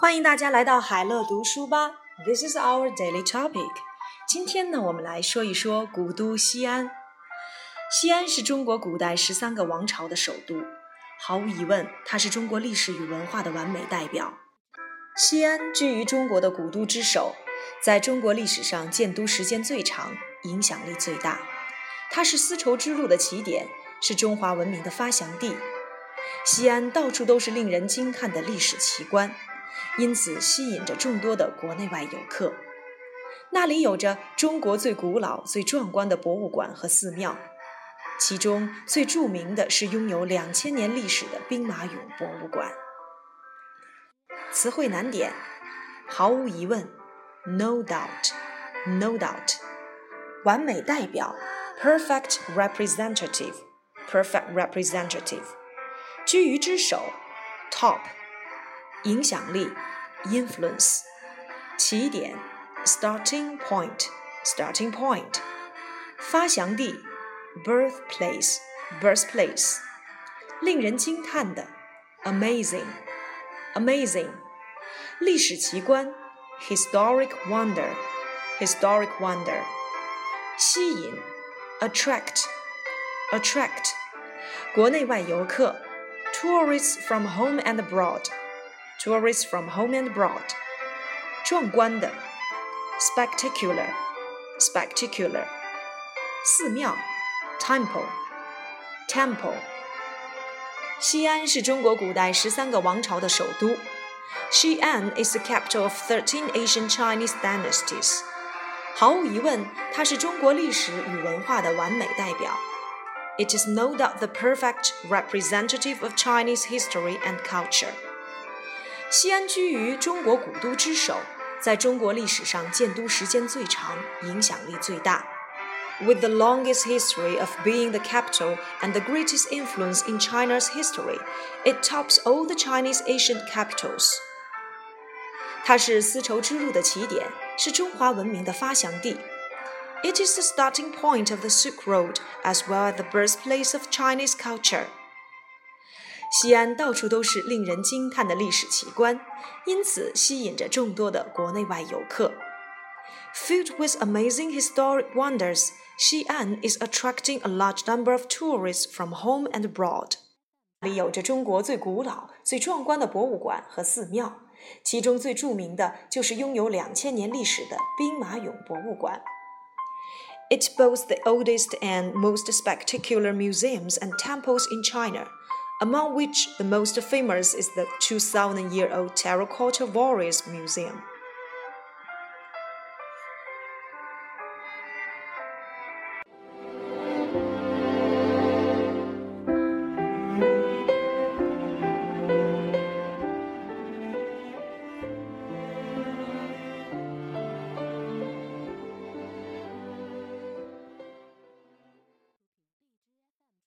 欢迎大家来到海乐读书吧。This is our daily topic。今天呢，我们来说一说古都西安。西安是中国古代十三个王朝的首都，毫无疑问，它是中国历史与文化的完美代表。西安居于中国的古都之首，在中国历史上建都时间最长，影响力最大。它是丝绸之路的起点，是中华文明的发祥地。西安到处都是令人惊叹的历史奇观。因此吸引着众多的国内外游客。那里有着中国最古老、最壮观的博物馆和寺庙，其中最著名的是拥有两千年历史的兵马俑博物馆。词汇难点：毫无疑问，no doubt，no doubt；完美代表，perfect representative，perfect representative；居于之首，top。影响力，influence，起点，starting point，starting point，发祥地，birthplace，birthplace，令人惊叹的，amazing，amazing，历史奇观，historic wonder，historic wonder，吸引，attract，attract，国内外游客，tourists from home and abroad。 tourists from home and abroad，壮观的，spectacular，spectacular，寺庙，temple，temple。西安是中国古代十三个王朝的首都。Xi'an is the capital of thirteen ancient Chinese dynasties。毫无疑问，它是中国历史与文化的完美代表。It is no doubt the perfect representative of Chinese history and culture. 西安居于中国古都之首，在中国历史上建都时间最长，影响力最大。With the longest history of being the capital and the greatest influence in China's history, it tops all the Chinese ancient capitals. 它是丝绸之路的起点，是中华文明的发祥地。It is the starting point of the Silk Road as well as the birthplace of Chinese culture. 西安到处都是令人惊叹的历史奇观，因此吸引着众多的国内外游客。Filled with amazing historic wonders, Xi'an is attracting a large number of tourists from home and abroad. 里有着中国最古老、最壮观的博物馆和寺庙，其中最着名的就是拥有两千年历史的兵马俑博物馆。It boasts the oldest and most spectacular museums and temples in China among which the most famous is the 2,000 year old Terracotta Warriors Museum.